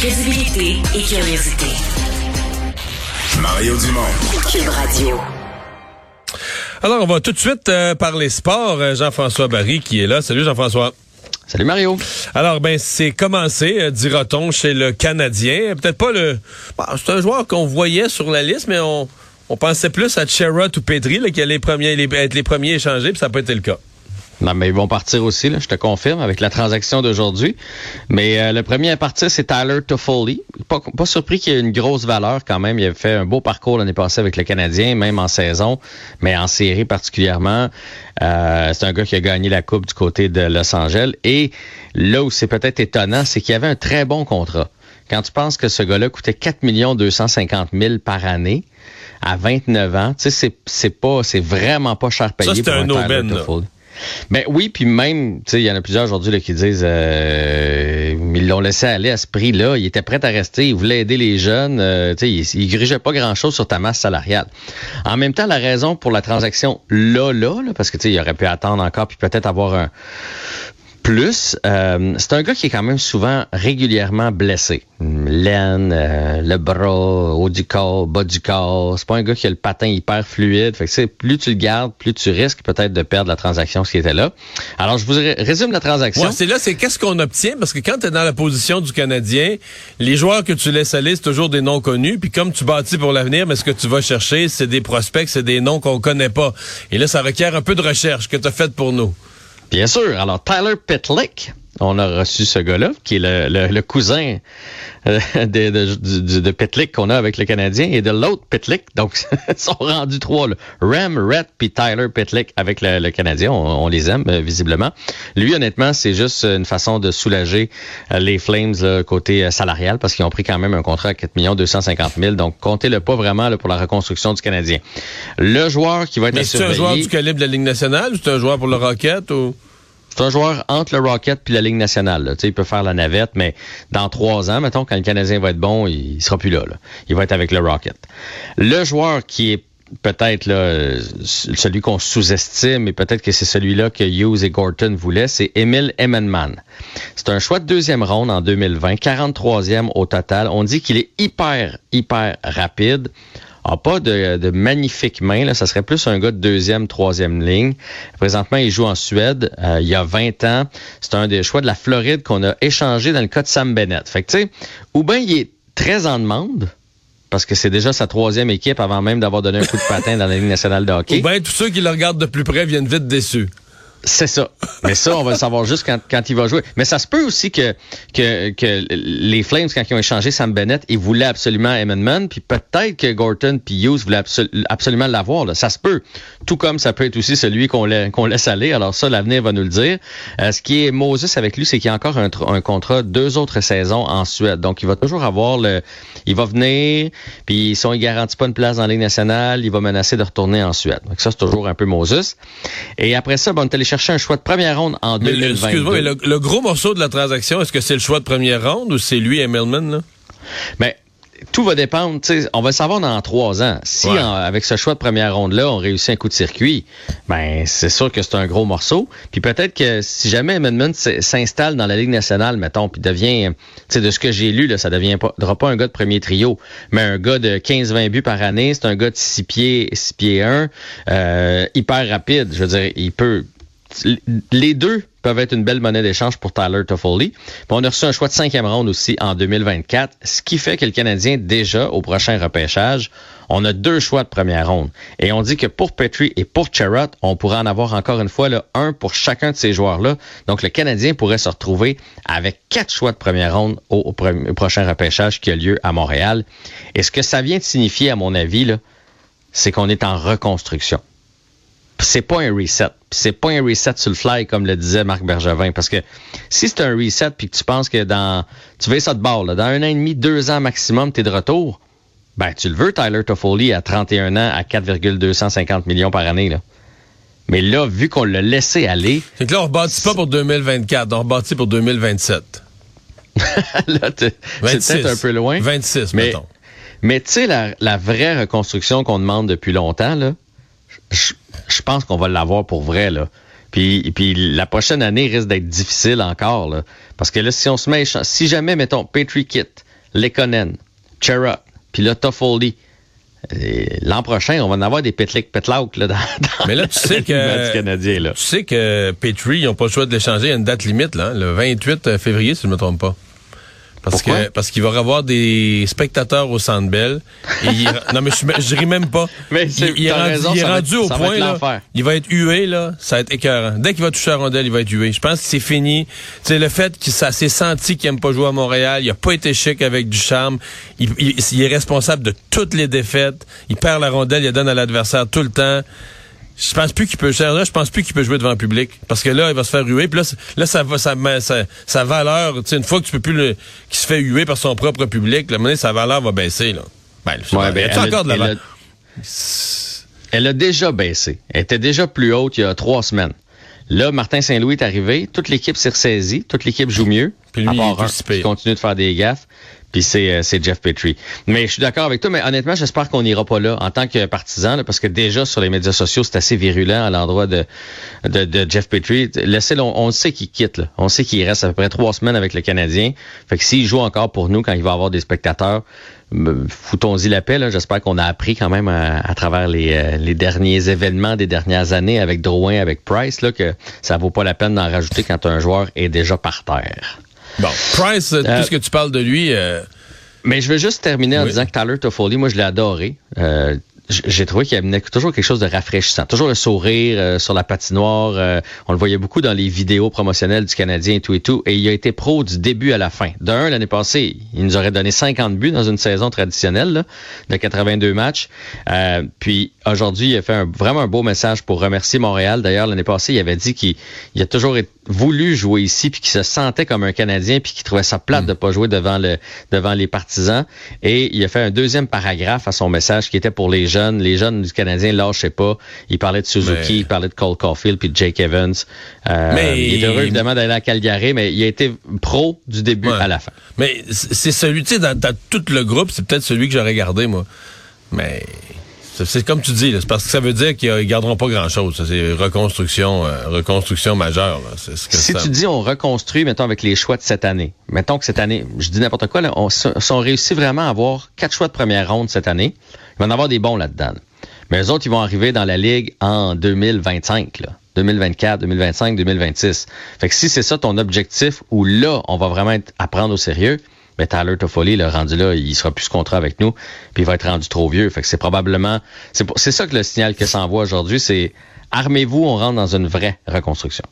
Crédibilité et curiosité. Mario Dumont. Cube Radio. Alors, on va tout de suite euh, parler sport. Euh, Jean-François Barry qui est là. Salut Jean-François. Salut Mario. Alors, ben, c'est commencé, euh, dira-t-on, chez le Canadien. Peut-être pas le... C'est un joueur qu'on voyait sur la liste, mais on, on pensait plus à Sherrod ou Petri, là, qui allaient les premiers, les- être les premiers échangés, puis ça n'a pas été le cas. Non, mais ils vont partir aussi, là, je te confirme, avec la transaction d'aujourd'hui. Mais euh, le premier à partir, c'est Tyler Toffoli. Pas, pas surpris qu'il ait une grosse valeur quand même. Il a fait un beau parcours l'année passée avec le Canadien, même en saison, mais en série particulièrement. Euh, c'est un gars qui a gagné la Coupe du côté de Los Angeles. Et là où c'est peut-être étonnant, c'est qu'il avait un très bon contrat. Quand tu penses que ce gars-là coûtait 4 250 000 par année, à 29 ans, tu sais, c'est, c'est pas, c'est vraiment pas cher payé Ça, pour un un aubaine. Ben oui, puis même, tu sais, il y en a plusieurs aujourd'hui là, qui disent euh, ils l'ont laissé aller à ce prix-là. Il était prêt à rester, il voulait aider les jeunes. euh, tu sais, il, grigeait pas grand-chose sur ta masse salariale. En même temps, la raison pour la transaction là, là, là, parce que tu sais, il aurait pu attendre encore puis peut-être avoir un plus, euh, c'est un gars qui est quand même souvent régulièrement blessé. L'aine, euh, le bras, haut du corps, bas du corps. C'est pas un gars qui a le patin hyper fluide. Fait que plus tu le gardes, plus tu risques peut-être de perdre la transaction ce qui était là. Alors je vous ré- résume la transaction. Ouais, c'est là, c'est qu'est-ce qu'on obtient, parce que quand tu es dans la position du Canadien, les joueurs que tu laisses aller, c'est toujours des noms connus, puis comme tu bâtis pour l'avenir, mais ce que tu vas chercher, c'est des prospects, c'est des noms qu'on connaît pas. Et là, ça requiert un peu de recherche que tu as faite pour nous. Bien sûr. Alors, Tyler Pitlick, on a reçu ce gars-là, qui est le, le- le cousin euh, de, de, Pitlick qu'on a avec le Canadien et de l'autre Pitlick. Donc, ils sont rendus trois. Là. Ram, Rhett puis Tyler Pitlick avec le, le Canadien. On, on les aime, euh, visiblement. Lui, honnêtement, c'est juste une façon de soulager euh, les Flames là, côté salarial parce qu'ils ont pris quand même un contrat à 4 250 000. Donc, comptez-le pas vraiment là, pour la reconstruction du Canadien. Le joueur qui va être Mais c'est un joueur du calibre de la Ligue nationale ou c'est un joueur pour le Rocket ou... C'est un joueur entre le Rocket puis la Ligue nationale. là. Il peut faire la navette, mais dans trois ans, mettons, quand le Canadien va être bon, il, il sera plus là. Il va être avec le Rocket. Le joueur qui est peut-être euh, celui qu'on sous-estime, et peut-être que c'est celui-là que Hughes et Gorton voulaient, c'est Emil Emmenman. C'est un choix de deuxième ronde en 2020, 43e au total. On dit qu'il est hyper, hyper rapide a pas de, de magnifiques mains. Là. Ça serait plus un gars de deuxième, troisième ligne. Présentement, il joue en Suède. euh, il y a 20 ans. C'est un des choix de la Floride qu'on a échangé dans le cas de Sam Bennett. Fait que, tu sais, ou bien il est très en demande, parce que c'est déjà sa troisième équipe avant même d'avoir donné un coup de patin dans la Ligue nationale de hockey. Ou bien tous ceux qui le regardent de plus près viennent vite déçus. C'est ça. Mais ça, on va le savoir juste quand, quand il va jouer. Mais ça se peut aussi que, que, les Flames, quand ils ont échangé Sam Bennett, ils voulaient absolument Emmenman, puis peut-être que Gorton puis Hughes voulaient absolu- absolument l'avoir. Ça se peut. Tout comme ça peut être aussi celui qu'on la- qu'on laisse aller. Alors ça, l'avenir va nous le dire. Euh, ce qui est Moses avec lui, c'est qu'il a encore un, tr- un contrat deux autres saisons en Suède. Donc, il va toujours avoir le... Il va venir, puis si on ne garantit pas une place dans la Ligue nationale, il va menacer de retourner en Suède. Donc ça, c'est toujours un peu Moses. Et après ça, on est allé chercher un choix de première ronde en Mais le- 2022. excuse-moi, mais le, le gros morceau de la transaction, est-ce que c'est le choix de première ronde ou c'est lui, là? Mais tout va dépendre. On va le savoir dans trois ans. Si Ouais. en- avec ce choix de première ronde-là, on réussit un coup de circuit, ben c'est sûr que c'est un gros morceau. Puis peut-être que si jamais Amendment s'installe dans la Ligue nationale, mettons, puis devient, tu de ce que j'ai lu, là, ça devient pas, pas un gars de premier trio, mais un gars de 15-20 buts par année. C'est un gars de 6 pieds, 6 pieds 1, euh, hyper rapide. Je veux dire, il peut les deux peuvent être une belle monnaie d'échange pour Tyler Toffoli. On a reçu un choix de cinquième ronde aussi en 2024, ce qui fait que le Canadien, déjà, au prochain repêchage, on a deux choix de première ronde. Et on dit que pour Petrie et pour Cherrott, on pourrait en avoir encore une fois là, un pour chacun de ces joueurs-là. Donc le Canadien pourrait se retrouver avec quatre choix de première ronde au, prochain repêchage qui a lieu à Montréal. Et ce que ça vient de signifier, à mon avis, c'est qu'on est en reconstruction c'est pas un reset. C'est pas un reset sur le fly, comme le disait Marc Bergevin. Parce que si c'est un reset, puis que tu penses que dans. Tu veux ça de bord, là, dans un an et demi, deux ans maximum, tu es de retour, ben tu le veux, Tyler Toffoli, à 31 ans, à 4,250 millions par année. Là. Mais là, vu qu'on l'a laissé aller, C'est que là, on rebâtit pas pour 2024, on rebâtit pour 2027. là, c'est 26. peut-être un peu loin. 26, Mais- mettons. Mais tu sais, la, la vraie reconstruction qu'on demande depuis longtemps, là, je, je pense qu'on va l'avoir pour vrai, là. Puis, puis la prochaine année risque d'être difficile encore, là. Parce que là, si on se met, à si jamais, mettons, Petrie quitte, Lekonen, Chera, puis là, Toffoli. L'an prochain, on va en avoir des petlik petlauk là, dans, dans Mais là, tu sais que, Canadien, là. tu sais que Petrie, ils n'ont pas le choix de l'échanger. Il y a une date limite, là, le 28 février, si je ne me trompe pas. Parce Pourquoi? que parce qu'il va y avoir des spectateurs au Centre Bell. Et il- non mais je, je ris même pas. Mais c'est- il, il est rendu, raison, il est ça va rendu être- au point là. Il va être hué là, ça va être écœurant. Dès qu'il va toucher la rondelle, il va être hué. Je pense que c'est fini. C'est le fait que ça s'est senti qu'il aime pas jouer à Montréal. Il a pas été chic avec du charme. Il, il- il est responsable de toutes les défaites. Il perd la rondelle, il la donne à l'adversaire tout le temps. Je pense plus qu'il peut là, je pense plus qu'il peut jouer devant le public parce que là il va se faire huer puis là là ça va ça sa valeur, tu sais une fois que tu peux plus le qu'il se fait huer par son propre public, la monnaie sa valeur va baisser là. Ben, Ouais, ben, elle a- encore de la elle a- valeur? Elle a déjà baissé. Elle était déjà plus haute il y a trois semaines. Là, Martin Saint-Louis est arrivé, toute l'équipe s'est ressaisie, toute l'équipe joue mieux. Puis lui, à il part un, qui continue de faire des gaffes. Puis c'est euh, c'est Jeff Petrie. Mais je suis d'accord avec toi, mais honnêtement, j'espère qu'on n'ira pas là en tant que partisan, là, parce que déjà sur les médias sociaux, c'est assez virulent à l'endroit de, de, Jeff Petrie. Laissez-le, on, on sait qu'il quitte. Là. On sait qu'il reste à peu près trois semaines avec le Canadien. Fait que s'il joue encore pour nous quand il va avoir des spectateurs, me- foutons-y la paix. J'espère qu'on a appris quand même à, à travers les, euh, les derniers événements des dernières années avec Drouin, avec Price, là, que ça vaut pas la peine d'en rajouter quand un joueur est déjà par terre. Bon, Price, euh, Euh, puisque tu parles de lui, euh, Mais je veux juste terminer en Oui. disant que Tyler Toffoli, moi, je l'ai adoré. Euh, j'ai trouvé qu'il amenait toujours quelque chose de rafraîchissant. Toujours le sourire euh, sur la patinoire. euh, on le voyait beaucoup dans les vidéos promotionnelles du Canadien et tout et tout. Et il a été pro du début à la fin. D'un, l'année passée, il nous aurait donné 50 buts dans une saison traditionnelle là, de 82 matchs. Euh, puis aujourd'hui, il a fait un- vraiment un beau message pour remercier Montréal. D'ailleurs, l'année passée, il avait dit qu'il il a toujours voulu jouer ici, puis qu'il se sentait comme un Canadien, puis qu'il trouvait ça plate de pas jouer devant le devant les partisans. Et il a fait un deuxième paragraphe à son message qui était pour les jeunes. Les jeunes du Canadien lâchaient pas. Il parlait de Suzuki, Mais- il parlait de Cole Caulfield, puis de Jake Evans. Euh, Mais- il est heureux évidemment d'aller à Calgary, mais il a été pro du début Ouais. à la fin. mais c'est celui, tu sais, dans, dans tout le groupe, c'est peut-être celui que j'aurais gardé, moi. Mais c'est- comme tu dis, c'est parce que ça veut dire qu'ils ne garderont pas grand-chose. C'est reconstruction, euh, reconstruction majeure. là. C'est ce que Si ça- tu dis on reconstruit, mettons, avec les choix de cette année, mettons que cette année, je dis n'importe quoi, là, on, si on réussit vraiment à avoir quatre choix de première ronde cette année, il va en avoir des bons là-dedans. Mais les autres, ils vont arriver dans la Ligue en 2025, là. 2024, 2025, 2026. Fait que si c'est ça ton objectif, où là, on va vraiment être à prendre au sérieux, mais Tyler Toffoli, le rendu là, il sera plus contrat avec nous, puis il va être rendu trop vieux. Fait que c'est probablement, c'est pour- c'est ça que le signal que ça envoie aujourd'hui, c'est armez-vous, on rentre dans une vraie reconstruction.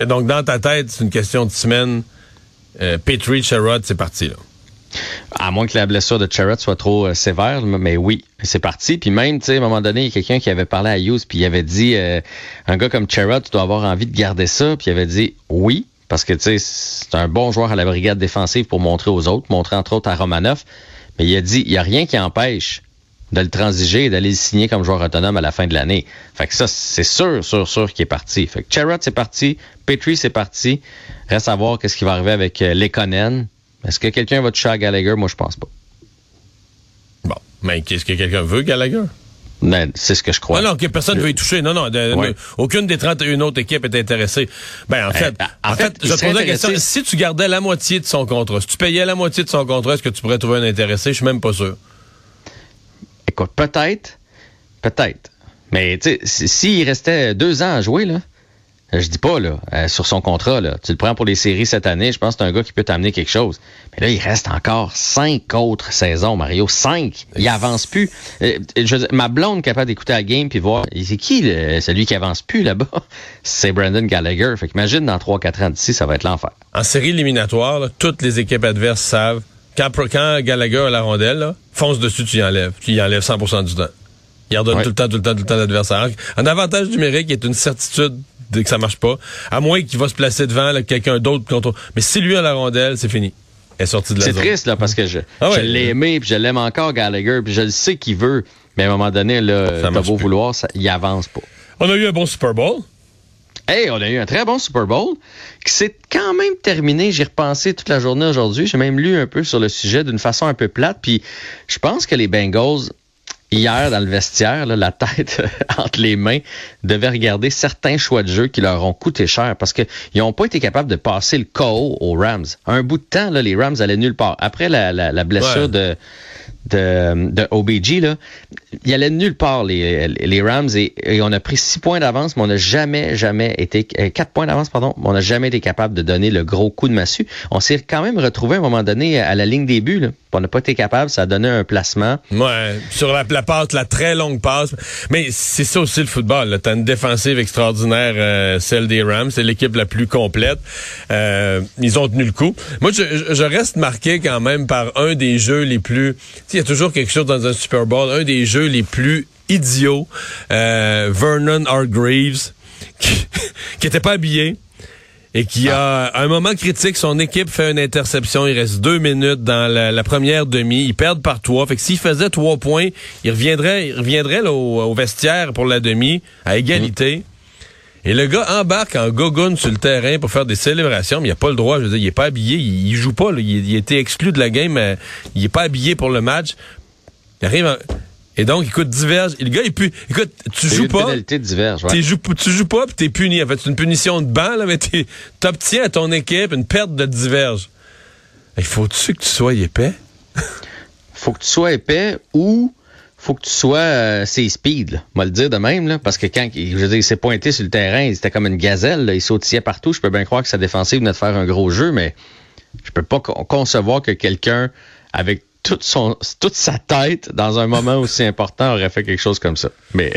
Et donc, dans ta tête, c'est une question de semaine. Euh, Petrie, Sherrod, c'est parti. Là. À moins que la blessure de Charrett soit trop euh, sévère, mais oui, c'est parti. Puis même, tu sais, à un moment donné, il y a quelqu'un qui avait parlé à Hughes, puis il avait dit, euh, un gars comme Charrett, tu dois avoir envie de garder ça. Puis il avait dit, oui, parce que, tu sais, c'est un bon joueur à la brigade défensive pour montrer aux autres, montrer entre autres à Romanoff. Mais il a dit, il n'y a rien qui empêche de le transiger et d'aller le signer comme joueur autonome à la fin de l'année. Fait que ça, c'est sûr, sûr, sûr qu'il est parti. Fait que Charrett, c'est parti. Petrie, c'est parti. Reste à voir qu'est-ce qui va arriver avec euh, Lekonen. Est-ce que quelqu'un va toucher à Gallagher? Moi, je pense pas. Bon. Mais qu'est-ce que quelqu'un veut, Gallagher? Mais c'est ce que je crois. Ah non, que personne ne veut y toucher. Non, non. de- Ouais. ne- aucune des 31 autres équipes est intéressée. Ben, en fait, ben, en en fait, fait, il je te la question. Si tu gardais la moitié de son contrat, si tu payais la moitié de son contrat, est-ce que tu pourrais trouver un intéressé? Je suis même pas sûr. Écoute, peut-être, peut-être. Mais tu sais, si- s'il restait deux ans à jouer, là, je dis pas, là, euh, sur son contrat, là, tu le prends pour les séries cette année, je pense que c'est un gars qui peut t'amener quelque chose. Mais là, il reste encore cinq autres saisons, Mario. Cinq. Il avance plus. Euh, ma blonde capable d'écouter la game puis voir, c'est qui celui qui avance plus là-bas? C'est Brandon Gallagher. Fait qu'imagine, dans trois, quatre ans d'ici, ça va être l'enfer. En série éliminatoire, toutes les équipes adverses savent quand, quand Gallagher a la rondelle, là, fonce dessus, tu y enlèves. Tu y enlèves 100% du temps. Il redonne Ouais. tout le temps, tout le temps, tout le temps l'adversaire. Un avantage numérique est une certitude de que ça marche pas. À moins qu'il va se placer devant quelqu'un d'autre contre. Mais si lui a la rondelle, c'est fini. Elle est sortie de la C'est triste, là, parce que je, Ah ouais. je l'ai aimé, puis je l'aime encore, Gallagher, puis je le sais qu'il veut. Mais à un moment donné, là, Ça t'as beau plus. vouloir, ça, il avance pas. On a eu un bon Super Bowl. Hey, on a eu un très bon Super Bowl qui s'est quand même terminé. J'ai repensé toute la journée aujourd'hui. J'ai même lu un peu sur le sujet d'une façon un peu plate. Puis je pense que les Bengals, hier dans le vestiaire, là, la tête entre les mains, devaient regarder certains choix de jeu qui leur ont coûté cher parce qu'ils n'ont pas été capables de passer le KO aux Rams. Un bout de temps, là, les Rams allaient nulle part. Après la, la, la blessure Ouais. de de, de OBG, là, il allait nulle part, les, les Rams, et, et on a pris six points d'avance, mais on n'a jamais, jamais été, euh, quatre points d'avance, pardon, mais on n'a jamais été capable de donner le gros coup de massue. On s'est quand même retrouvé à un moment donné à la ligne des buts, là. On n'a pas été capable, ça a donné un placement. Ouais, sur la, la passe, la très longue passe. Mais c'est ça aussi le football. là. T'as une défensive extraordinaire, euh, celle des Rams. C'est l'équipe la plus complète. Euh, ils ont tenu le coup. Moi, je- je reste marqué quand même par un des jeux les plus... Il y a toujours quelque chose dans un Super Bowl. Un des jeux les plus idiots. Euh, Vernon Hargreaves, qui, qui était pas habillé et qui a, à un moment critique, son équipe fait une interception. Il reste deux minutes dans la, la première demi. Ils perdent par trois. Fait que s'il faisait trois points, il reviendrait, il reviendrait là, au, au vestiaire pour la demi, à égalité. Et le gars embarque en gogoune sur le terrain pour faire des célébrations, mais il a pas le droit. Je veux dire, il est pas habillé, il, il joue pas. là. Il, il a été exclu de la game, mais il est pas habillé pour le match. Il arrive en- Et donc, écoute, diverge. Le gars, il pu... Écoute, tu joues pas. diverge, ouais. Joues- tu joues pas puis t'es puni. En fait, c'est une punition de banc, là, mais t'es- t'obtiens à ton équipe une perte de diverge. Il faut-tu que tu sois épais? faut que tu sois épais ou faut que tu sois euh, c'est speed, va le dire de même, là, parce que quand il- je veux dire, il s'est pointé sur le terrain, c'était comme une gazelle, il sautillait partout. Je peux bien croire que sa défensive venait de faire un gros jeu, mais je peux pas con- concevoir que quelqu'un avec toute son toute sa tête dans un moment aussi important aurait fait quelque chose comme ça. Mais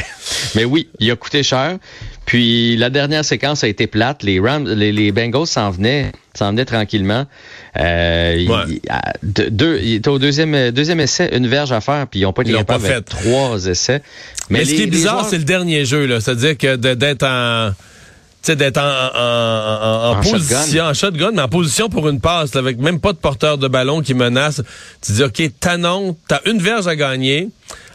mais oui, il a coûté cher. Puis la dernière séquence a été plate. Les Rams, les, les Bengals s'en venaient, s'en venaient tranquillement. Euh, il- Ouais. il- à- de- deux, il était au deuxième deuxième essai, une verge à faire, puis ils n'ont pas Ils capables pas avec trois essais. Mais, ce les- qui est bizarre, joueurs- c'est le dernier jeu, là. C'est-à-dire que d'être en. Tu sais, d'être en, en, en- position, shotgun. en shotgun, mais en position pour une passe, là, avec même pas de porteur de ballon qui menace. Tu dis, OK, t'annonces, t'as une verge à gagner.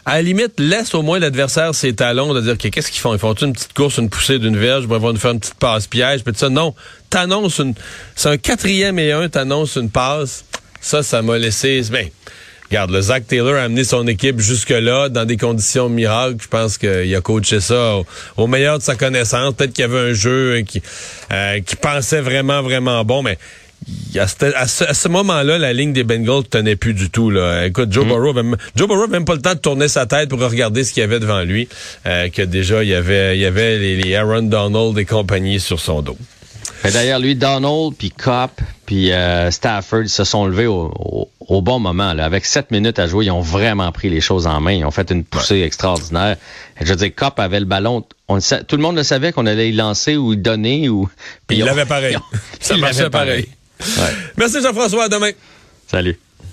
À la limite, laisse au moins l'adversaire ses talons de dire, OK, qu'est-ce qu'ils font? Ils font une petite course, une poussée d'une verge, ils vont nous faire une petite passe piège, puis tout ça. Non, t'annonces une, c'est un quatrième et un, t'annonces une passe. Ça, ça m'a laissé, ben, Regarde, le Zach Taylor a amené son équipe jusque-là dans des conditions miracles. Je pense qu'il a coaché ça au, au meilleur de sa connaissance. Peut-être qu'il y avait un jeu euh, qui, euh, qui pensait vraiment, vraiment bon, mais à ce, à ce moment-là, la ligne des Bengals tenait plus du tout. Là. Écoute, Joe Burrow, Joe Burrow avait même pas le temps de tourner sa tête pour regarder ce qu'il y avait devant lui. Euh, que déjà, il y avait, il y avait les, les Aaron Donald et compagnie sur son dos. D'ailleurs, lui, Donald, puis Cop, puis euh, Stafford se sont levés au, au- au bon moment. Là. Avec sept minutes à jouer, ils ont vraiment pris les choses en main. Ils ont fait une poussée extraordinaire. Et je veux dire, Cop avait le ballon. On le sa- tout le monde le savait qu'on allait y lancer ou y donner. Ou, Puis il l'avait pareil. ont- Ça marchait pareil. Ouais. Merci Jean-François, à demain. Salut.